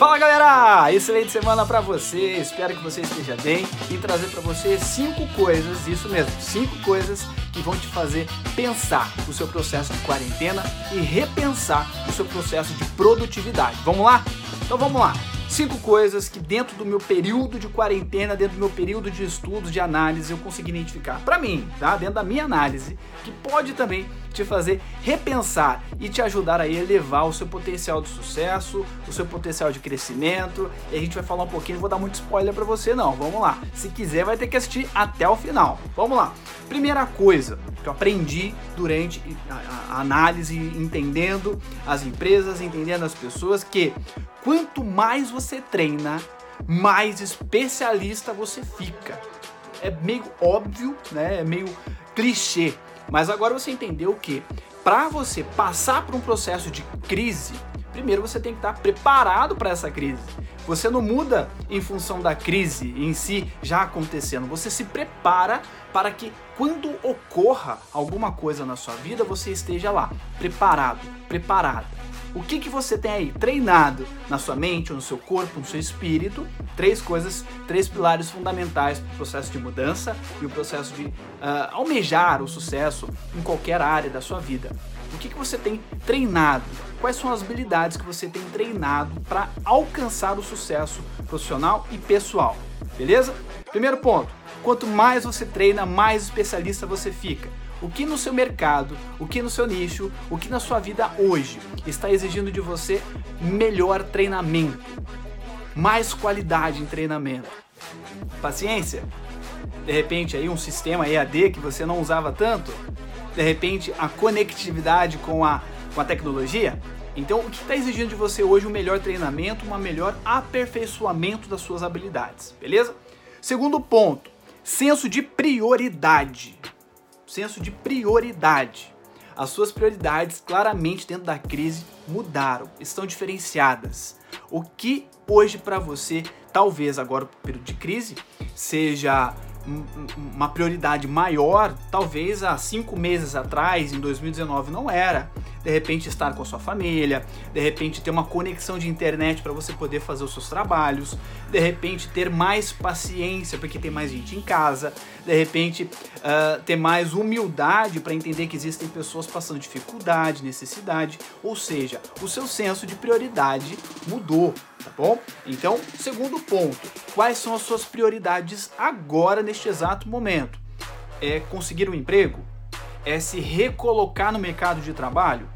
Fala galera! Excelente semana para você. Espero que você esteja bem e trazer para você cinco coisas, isso mesmo, cinco coisas que vão te fazer pensar o seu processo de quarentena e repensar o seu processo de produtividade. Vamos lá? Então vamos lá. Cinco coisas que dentro do meu período de quarentena, dentro do meu período de estudos, de análise, eu consegui identificar para mim, tá? Dentro da minha análise, que pode também te fazer repensar e te ajudar a elevar o seu potencial de sucesso, o seu potencial de crescimento. E a gente vai falar um pouquinho, não vou dar muito spoiler para você não. Vamos lá. Se quiser vai ter que assistir até o final. Vamos lá. Primeira coisa que eu aprendi durante a, análise, entendendo as empresas, entendendo as pessoas, que quanto mais você treina, mais especialista você fica. É meio óbvio, né? É meio clichê, mas agora você entendeu que para você passar por um processo de crise, primeiro você tem que estar preparado para essa crise. Você não muda em função da crise em si já acontecendo, você se prepara para que quando ocorra alguma coisa na sua vida, você esteja lá, preparado, preparado. O que, que você tem aí treinado na sua mente, no seu corpo, no seu espírito? Três coisas, três pilares fundamentais para o processo de mudança e o processo de uh, almejar o sucesso em qualquer área da sua vida. O que, que você tem treinado? Quais são as habilidades que você tem treinado para alcançar o sucesso profissional e pessoal? Beleza? Primeiro ponto: quanto mais você treina, mais especialista você fica. O que no seu mercado, o que no seu nicho, o que na sua vida hoje está exigindo de você melhor treinamento, mais qualidade em treinamento. Paciência? De repente aí um sistema EAD que você não usava tanto? De repente a conectividade com a, com a tecnologia? Então, o que está exigindo de você hoje um melhor treinamento, um melhor aperfeiçoamento das suas habilidades, beleza? Segundo ponto, senso de prioridade senso de prioridade. As suas prioridades claramente dentro da crise mudaram, estão diferenciadas. O que hoje para você, talvez agora no período de crise, seja uma prioridade maior, talvez há cinco meses atrás, em 2019, não era. De repente estar com a sua família, de repente ter uma conexão de internet para você poder fazer os seus trabalhos, de repente ter mais paciência porque tem mais gente em casa, de repente uh, ter mais humildade para entender que existem pessoas passando dificuldade, necessidade, ou seja, o seu senso de prioridade mudou, tá bom? Então, segundo ponto, quais são as suas prioridades agora neste exato momento? É conseguir um emprego? É se recolocar no mercado de trabalho?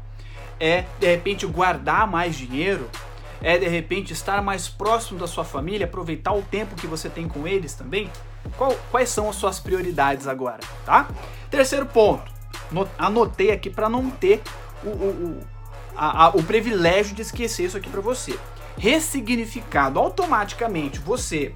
É de repente guardar mais dinheiro? É de repente estar mais próximo da sua família, aproveitar o tempo que você tem com eles também? Qual, quais são as suas prioridades agora, tá? Terceiro ponto, anotei aqui para não ter o, o, o, a, a, o privilégio de esquecer isso aqui para você ressignificado automaticamente. Você,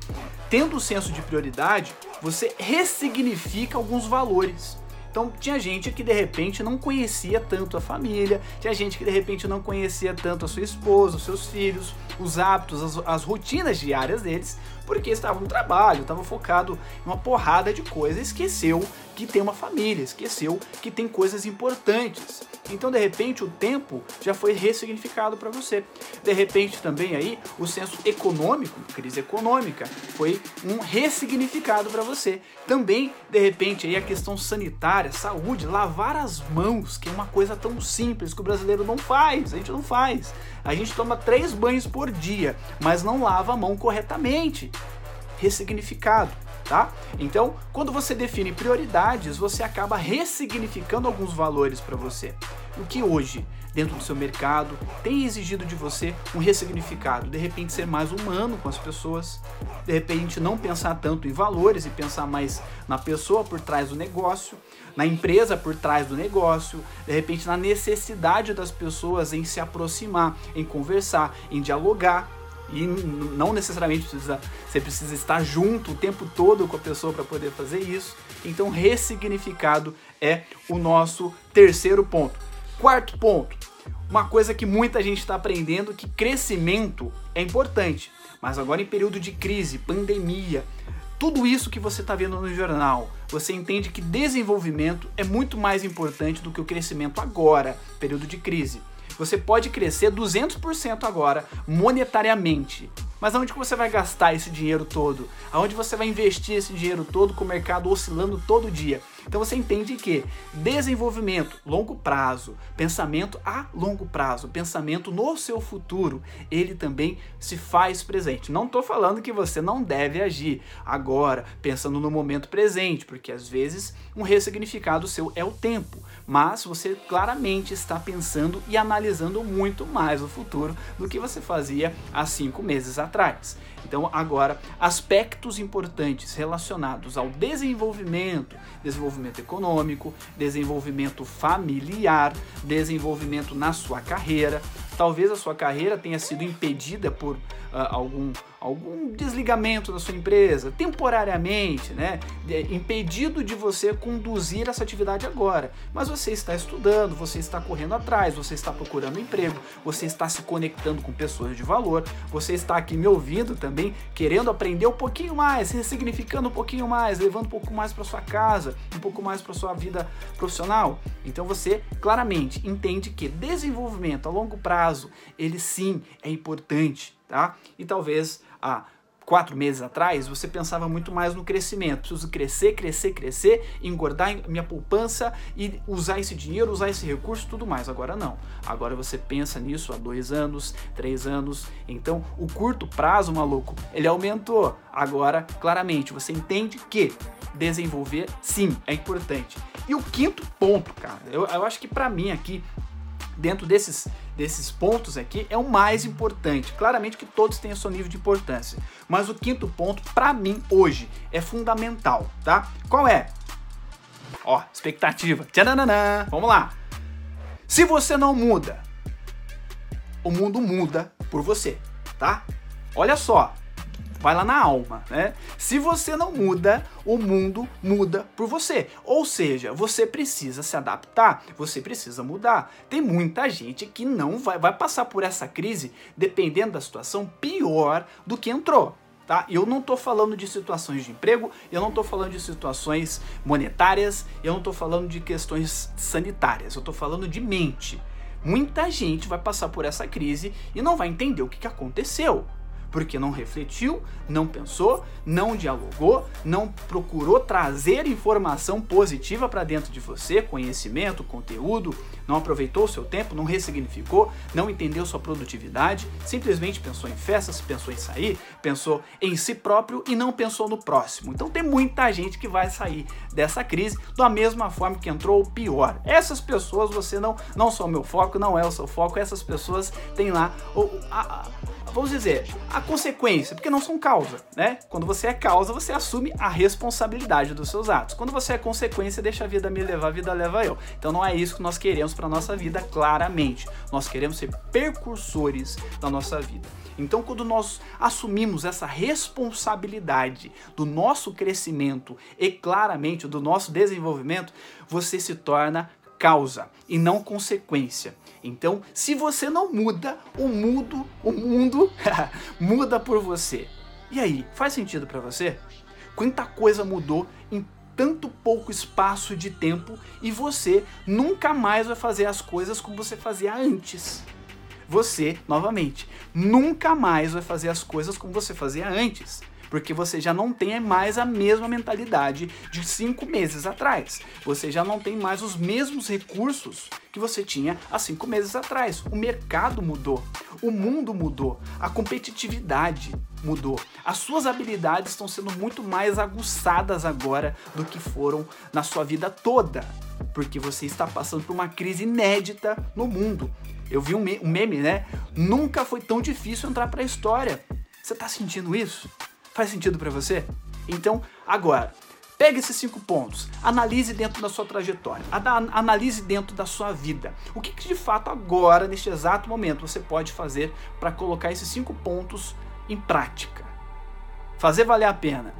tendo o senso de prioridade, você ressignifica alguns valores. Então tinha gente que de repente não conhecia tanto a família, tinha gente que de repente não conhecia tanto a sua esposa, os seus filhos, os hábitos, as, as rotinas diárias deles, porque estava no trabalho, estava focado em uma porrada de coisas, esqueceu que tem uma família, esqueceu que tem coisas importantes. Então, de repente, o tempo já foi ressignificado para você. De repente, também aí, o senso econômico, crise econômica, foi um ressignificado para você. Também, de repente, aí a questão sanitária, saúde, lavar as mãos, que é uma coisa tão simples que o brasileiro não faz, a gente não faz. A gente toma três banhos por dia, mas não lava a mão corretamente. Ressignificado tá? Então, quando você define prioridades, você acaba ressignificando alguns valores para você. O que hoje, dentro do seu mercado, tem exigido de você um ressignificado, de repente ser mais humano com as pessoas, de repente não pensar tanto em valores e pensar mais na pessoa por trás do negócio, na empresa por trás do negócio, de repente na necessidade das pessoas em se aproximar, em conversar, em dialogar, e não necessariamente precisa, você precisa estar junto o tempo todo com a pessoa para poder fazer isso. Então, ressignificado é o nosso terceiro ponto. Quarto ponto, uma coisa que muita gente está aprendendo que crescimento é importante, mas agora em período de crise, pandemia, tudo isso que você está vendo no jornal, você entende que desenvolvimento é muito mais importante do que o crescimento agora, período de crise. Você pode crescer 200% agora monetariamente. Mas aonde que você vai gastar esse dinheiro todo? Aonde você vai investir esse dinheiro todo com o mercado oscilando todo dia? Então você entende que desenvolvimento, longo prazo, pensamento a longo prazo, pensamento no seu futuro, ele também se faz presente. Não estou falando que você não deve agir agora, pensando no momento presente, porque às vezes um ressignificado seu é o tempo, mas você claramente está pensando e analisando muito mais o futuro do que você fazia há cinco meses atrás. Então, agora, aspectos importantes relacionados ao desenvolvimento, desenvolvimento econômico, desenvolvimento familiar, desenvolvimento na sua carreira. Talvez a sua carreira tenha sido impedida por uh, algum algum desligamento da sua empresa, temporariamente, né? Impedido de você conduzir essa atividade agora. Mas você está estudando, você está correndo atrás, você está procurando emprego, você está se conectando com pessoas de valor, você está aqui me ouvindo também, querendo aprender um pouquinho mais, ressignificando um pouquinho mais, levando um pouco mais para sua casa, um pouco mais para sua vida profissional. Então você claramente entende que desenvolvimento a longo prazo, ele sim é importante, tá? E talvez há quatro meses atrás, você pensava muito mais no crescimento. Preciso crescer, crescer, crescer, engordar minha poupança e usar esse dinheiro, usar esse recurso, tudo mais. Agora não. Agora você pensa nisso há dois anos, três anos. Então, o curto prazo, maluco, ele aumentou. Agora, claramente, você entende que desenvolver, sim, é importante. E o quinto ponto, cara, eu, eu acho que para mim aqui dentro desses, desses pontos aqui é o mais importante. Claramente que todos têm o seu nível de importância. Mas o quinto ponto, para mim, hoje, é fundamental, tá? Qual é? Ó, expectativa. Tchananã. Vamos lá. Se você não muda, o mundo muda por você, tá? Olha só, vai lá na alma, né? Se você não muda, o mundo muda por você. Ou seja, você precisa se adaptar, você precisa mudar. Tem muita gente que não vai, vai passar por essa crise, dependendo da situação, pior do que entrou. Tá? Eu não estou falando de situações de emprego, eu não estou falando de situações monetárias, eu não estou falando de questões sanitárias, eu estou falando de mente. Muita gente vai passar por essa crise e não vai entender o que, que aconteceu porque não refletiu, não pensou, não dialogou, não procurou trazer informação positiva para dentro de você, conhecimento, conteúdo, não aproveitou o seu tempo, não ressignificou, não entendeu sua produtividade, simplesmente pensou em festas, pensou em sair, pensou em si próprio e não pensou no próximo. Então tem muita gente que vai sair dessa crise da mesma forma que entrou, ou pior. Essas pessoas você não não são meu foco, não é o seu foco, essas pessoas têm lá o, a, vamos dizer, a consequência, porque não são causa, né? Quando você é causa, você assume a responsabilidade dos seus atos. Quando você é consequência, deixa a vida me levar, a vida leva eu. Então não é isso que nós queremos para nossa vida, claramente. Nós queremos ser percursores da nossa vida. Então, quando nós assumimos essa responsabilidade do nosso crescimento e claramente do nosso desenvolvimento, você se torna causa e não consequência. Então, se você não muda, o mundo, o mundo muda por você. E aí, faz sentido para você? Quanta coisa mudou em tanto pouco espaço de tempo e você nunca mais vai fazer as coisas como você fazia antes. Você, novamente, nunca mais vai fazer as coisas como você fazia antes porque você já não tem mais a mesma mentalidade de cinco meses atrás. Você já não tem mais os mesmos recursos que você tinha há cinco meses atrás. O mercado mudou, o mundo mudou, a competitividade mudou. As suas habilidades estão sendo muito mais aguçadas agora do que foram na sua vida toda, porque você está passando por uma crise inédita no mundo. Eu vi um, meme, né? Nunca foi tão difícil entrar para a história. Você está sentindo isso? Faz sentido para você? Então, agora, pegue esses cinco pontos, analise dentro da sua trajetória, analise dentro da sua vida. O que, que de fato agora, neste exato momento, você pode fazer para colocar esses cinco pontos em prática? Fazer valer a pena.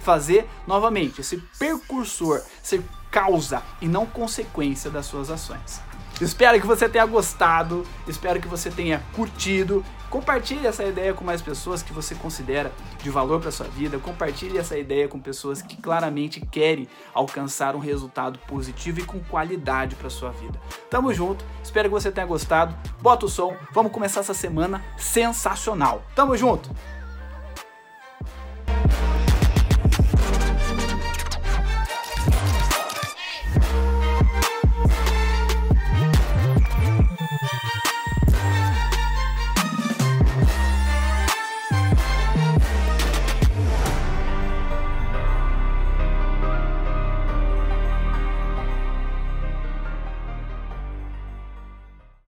Fazer, novamente, esse percursor, ser causa e não consequência das suas ações. Espero que você tenha gostado, espero que você tenha curtido. Compartilhe essa ideia com mais pessoas que você considera de valor para sua vida. Compartilhe essa ideia com pessoas que claramente querem alcançar um resultado positivo e com qualidade para sua vida. Tamo junto. Espero que você tenha gostado. Bota o som. Vamos começar essa semana sensacional. Tamo junto.